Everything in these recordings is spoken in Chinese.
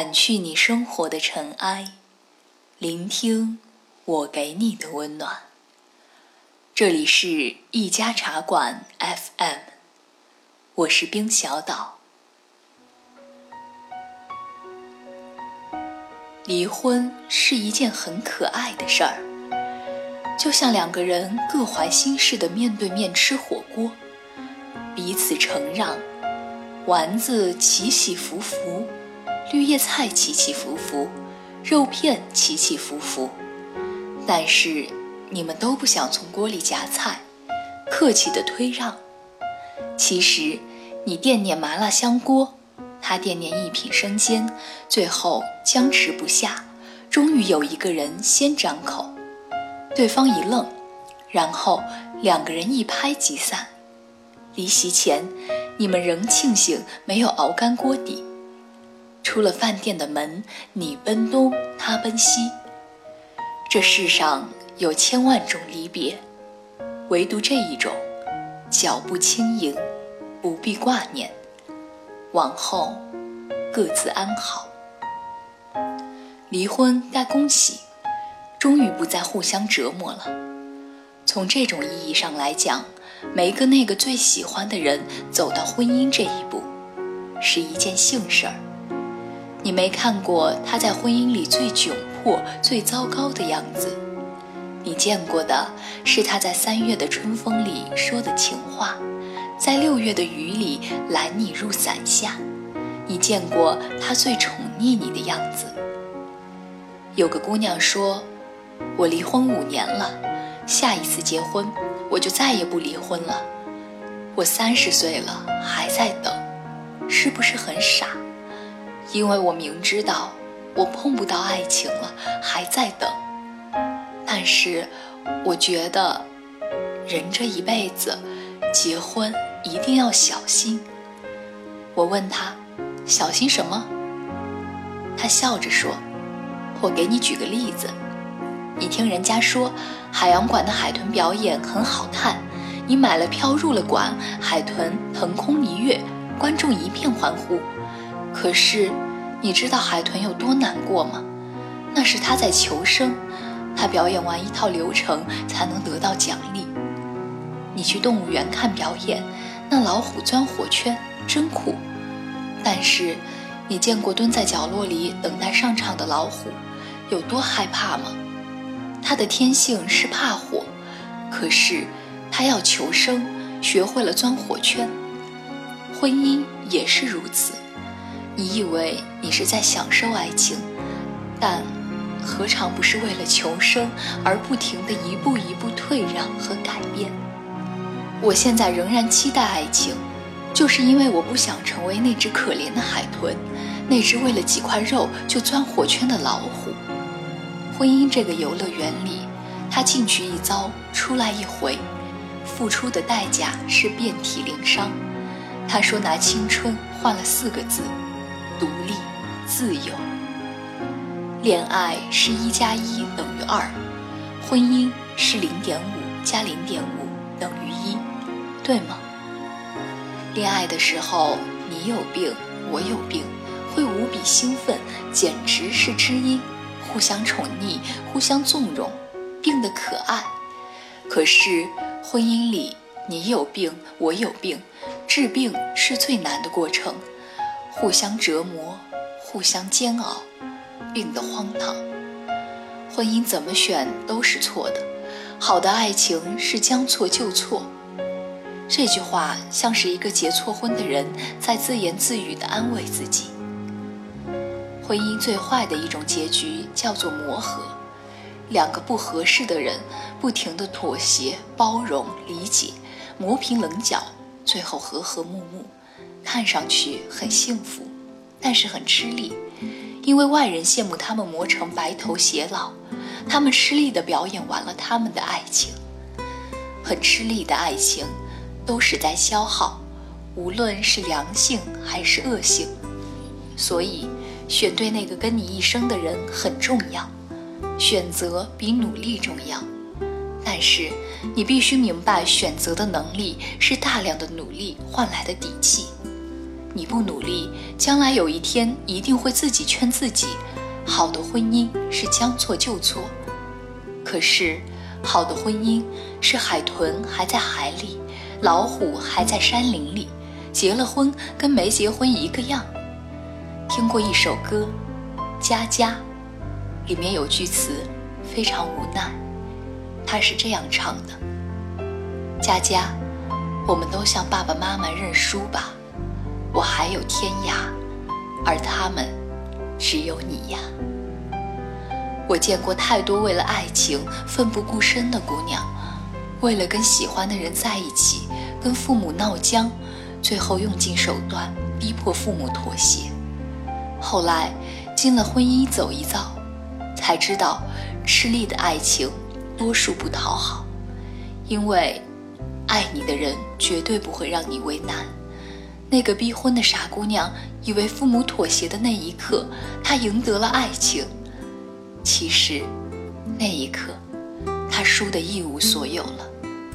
掸去你生活的尘埃，聆听我给你的温暖。这里是一家茶馆 FM，我是冰小岛。离婚是一件很可爱的事儿，就像两个人各怀心事的面对面吃火锅，彼此承让，丸子起起伏伏。绿叶菜起起伏伏，肉片起起伏伏，但是你们都不想从锅里夹菜，客气的推让。其实你惦念麻辣香锅，他惦念一品生煎，最后僵持不下，终于有一个人先张口，对方一愣，然后两个人一拍即散。离席前，你们仍庆幸没有熬干锅底。出了饭店的门，你奔东，他奔西。这世上有千万种离别，唯独这一种，脚步轻盈，不必挂念，往后各自安好。离婚该恭喜，终于不再互相折磨了。从这种意义上来讲，没跟那个最喜欢的人走到婚姻这一步，是一件幸事儿。你没看过他在婚姻里最窘迫、最糟糕的样子，你见过的是他在三月的春风里说的情话，在六月的雨里揽你入伞下，你见过他最宠溺你的样子。有个姑娘说：“我离婚五年了，下一次结婚我就再也不离婚了。我三十岁了还在等，是不是很傻？”因为我明知道我碰不到爱情了，还在等。但是我觉得人这一辈子结婚一定要小心。我问他小心什么？他笑着说：“我给你举个例子，你听人家说海洋馆的海豚表演很好看，你买了票入了馆，海豚腾空一跃，观众一片欢呼。”可是，你知道海豚有多难过吗？那是它在求生，它表演完一套流程才能得到奖励。你去动物园看表演，那老虎钻火圈真酷。但是，你见过蹲在角落里等待上场的老虎有多害怕吗？它的天性是怕火，可是它要求生，学会了钻火圈。婚姻也是如此。你以为你是在享受爱情，但何尝不是为了求生而不停的一步一步退让和改变？我现在仍然期待爱情，就是因为我不想成为那只可怜的海豚，那只为了几块肉就钻火圈的老虎。婚姻这个游乐园里，他进去一遭，出来一回，付出的代价是遍体鳞伤。他说拿青春换了四个字。独立、自由，恋爱是一加一等于二，婚姻是零点五加零点五等于一，对吗？恋爱的时候你有病，我有病，会无比兴奋，简直是知音，互相宠溺，互相纵容，病得可爱。可是婚姻里你有病，我有病，治病是最难的过程。互相折磨，互相煎熬，病得荒唐。婚姻怎么选都是错的，好的爱情是将错就错。这句话像是一个结错婚的人在自言自语地安慰自己。婚姻最坏的一种结局叫做磨合，两个不合适的人不停地妥协、包容、理解，磨平棱角，最后和和睦睦。看上去很幸福，但是很吃力，因为外人羡慕他们磨成白头偕老，他们吃力地表演完了他们的爱情。很吃力的爱情，都是在消耗，无论是良性还是恶性。所以，选对那个跟你一生的人很重要，选择比努力重要。但是，你必须明白，选择的能力是大量的努力换来的底气。你不努力，将来有一天一定会自己劝自己。好的婚姻是将错就错，可是好的婚姻是海豚还在海里，老虎还在山林里，结了婚跟没结婚一个样。听过一首歌《佳佳》，里面有句词非常无奈，他是这样唱的：“佳佳，我们都向爸爸妈妈认输吧。”我还有天涯，而他们只有你呀。我见过太多为了爱情奋不顾身的姑娘，为了跟喜欢的人在一起，跟父母闹僵，最后用尽手段逼迫父母妥协。后来进了婚姻走一遭，才知道吃力的爱情多数不讨好，因为爱你的人绝对不会让你为难。那个逼婚的傻姑娘以为父母妥协的那一刻，她赢得了爱情。其实，那一刻，她输得一无所有了。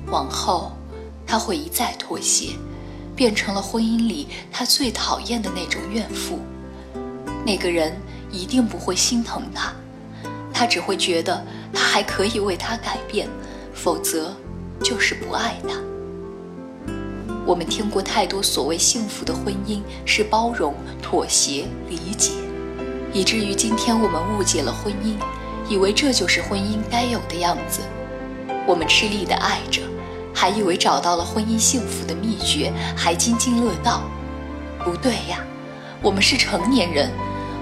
往后，她会一再妥协，变成了婚姻里她最讨厌的那种怨妇。那个人一定不会心疼她，他只会觉得他还可以为她改变，否则就是不爱她。我们听过太多所谓幸福的婚姻是包容、妥协、理解，以至于今天我们误解了婚姻，以为这就是婚姻该有的样子。我们吃力的爱着，还以为找到了婚姻幸福的秘诀，还津津乐道。不对呀，我们是成年人，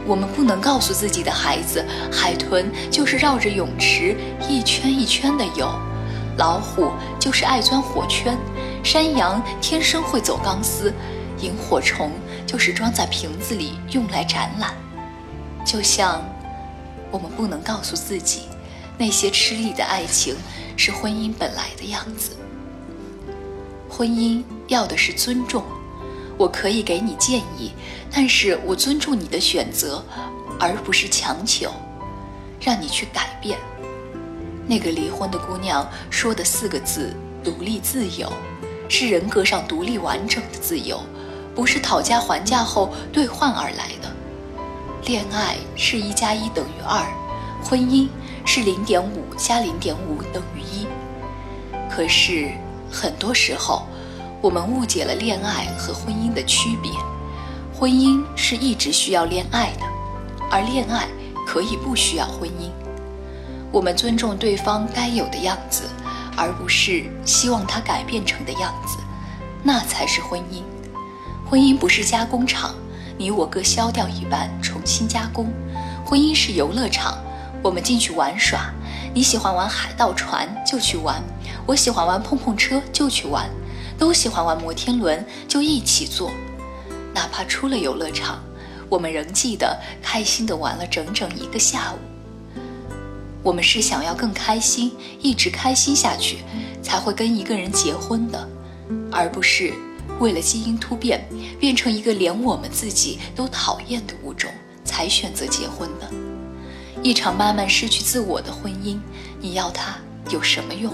我们不能告诉自己的孩子，海豚就是绕着泳池一圈一圈的游，老虎就是爱钻火圈。山羊天生会走钢丝，萤火虫就是装在瓶子里用来展览。就像我们不能告诉自己，那些吃力的爱情是婚姻本来的样子。婚姻要的是尊重，我可以给你建议，但是我尊重你的选择，而不是强求，让你去改变。那个离婚的姑娘说的四个字：独立自由。是人格上独立完整的自由，不是讨价还价后兑换而来的。恋爱是一加一等于二，婚姻是零点五加零点五等于一。可是很多时候，我们误解了恋爱和婚姻的区别。婚姻是一直需要恋爱的，而恋爱可以不需要婚姻。我们尊重对方该有的样子。而不是希望它改变成的样子，那才是婚姻。婚姻不是加工厂，你我各削掉一半重新加工。婚姻是游乐场，我们进去玩耍。你喜欢玩海盗船就去玩，我喜欢玩碰碰车就去玩，都喜欢玩摩天轮就一起坐。哪怕出了游乐场，我们仍记得开心的玩了整整一个下午。我们是想要更开心，一直开心下去，才会跟一个人结婚的，而不是为了基因突变变成一个连我们自己都讨厌的物种才选择结婚的。一场慢慢失去自我的婚姻，你要它有什么用？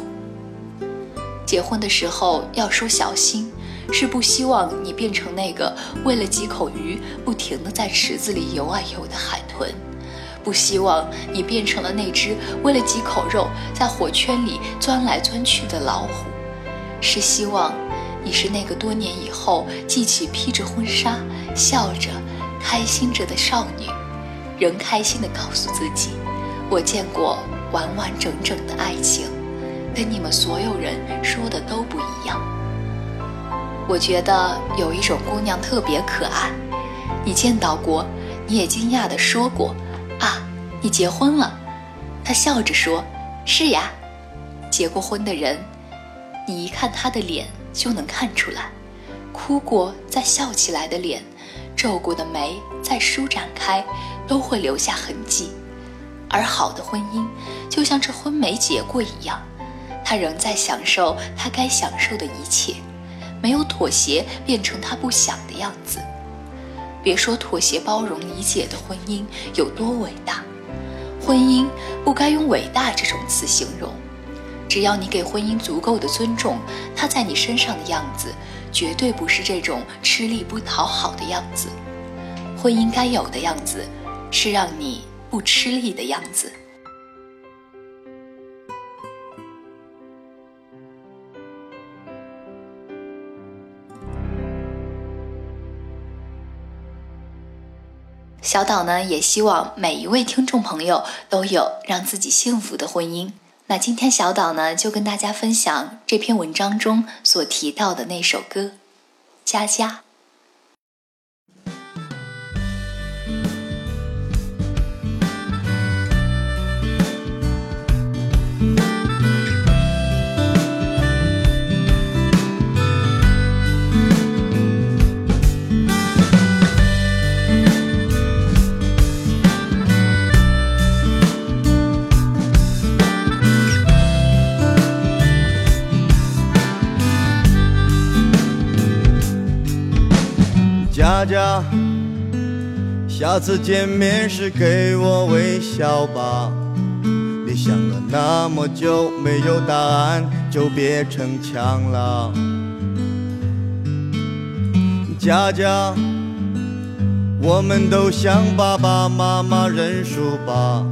结婚的时候要说小心，是不希望你变成那个为了几口鱼不停地在池子里游啊游的海豚。不希望你变成了那只为了几口肉在火圈里钻来钻去的老虎，是希望你是那个多年以后记起披着婚纱、笑着、开心着的少女，仍开心地告诉自己：我见过完完整整的爱情，跟你们所有人说的都不一样。我觉得有一种姑娘特别可爱，你见到过，你也惊讶地说过。啊，你结婚了？他笑着说：“是呀。”结过婚的人，你一看他的脸就能看出来，哭过再笑起来的脸，皱过的眉再舒展开，都会留下痕迹。而好的婚姻，就像这婚没结过一样，他仍在享受他该享受的一切，没有妥协变成他不想的样子。别说妥协、包容、理解的婚姻有多伟大，婚姻不该用伟大这种词形容。只要你给婚姻足够的尊重，它在你身上的样子绝对不是这种吃力不讨好的样子。婚姻该有的样子，是让你不吃力的样子。小岛呢，也希望每一位听众朋友都有让自己幸福的婚姻。那今天小岛呢，就跟大家分享这篇文章中所提到的那首歌《佳佳》。佳，下次见面时给我微笑吧。你想了那么久没有答案，就别逞强了。佳佳，我们都向爸爸妈妈认输吧。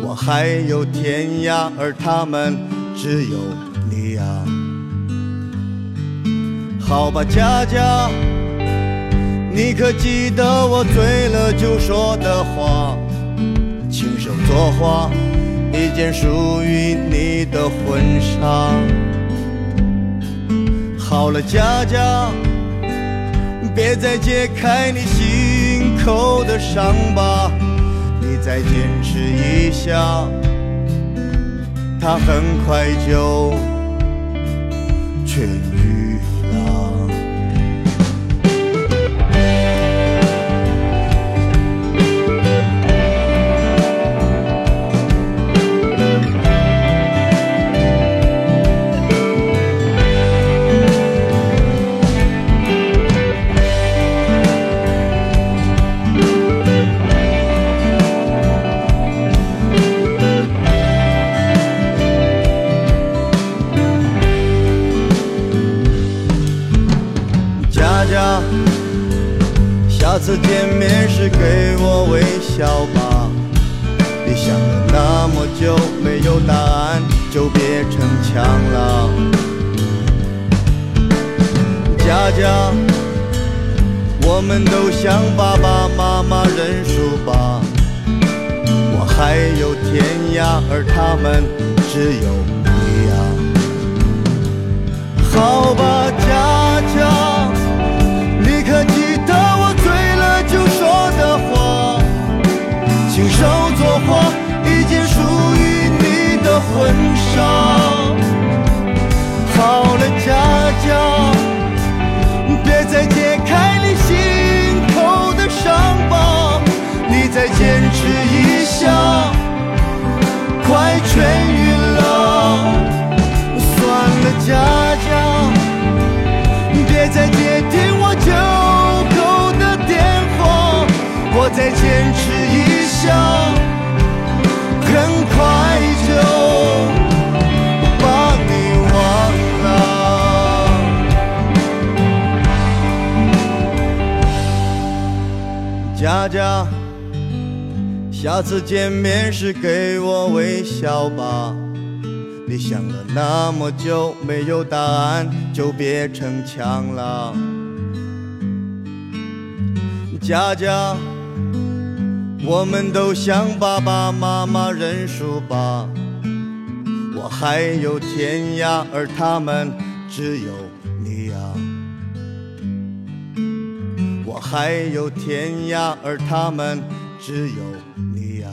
我还有天涯，而他们只有你呀。好吧，佳佳。你可记得我醉了就说的话？亲手作画一件属于你的婚纱。好了，佳佳，别再揭开你心口的伤疤，你再坚持一下，它很快就痊愈家下次见面时给我微笑吧。你想了那么久没有答案，就别逞强了。佳佳，我们都向爸爸妈妈认输吧。我还有天涯，而他们只有快痊愈了。算了，佳佳，别再接听我旧口的电话，我再坚持一。下，很快就把你忘了。佳佳，下次见面时给我微笑吧。你想了那么久没有答案，就别逞强了。佳佳。我们都向爸爸妈妈认输吧。我还有天涯，而他们只有你呀。我还有天涯，而他们只有你呀。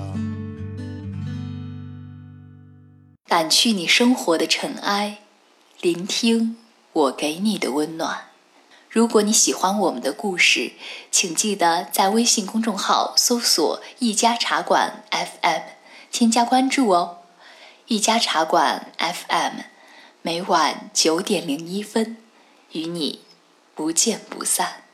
掸去你生活的尘埃，聆听我给你的温暖。如果你喜欢我们的故事，请记得在微信公众号搜索“一家茶馆 FM”，添加关注哦。一家茶馆 FM，每晚九点零一分，与你不见不散。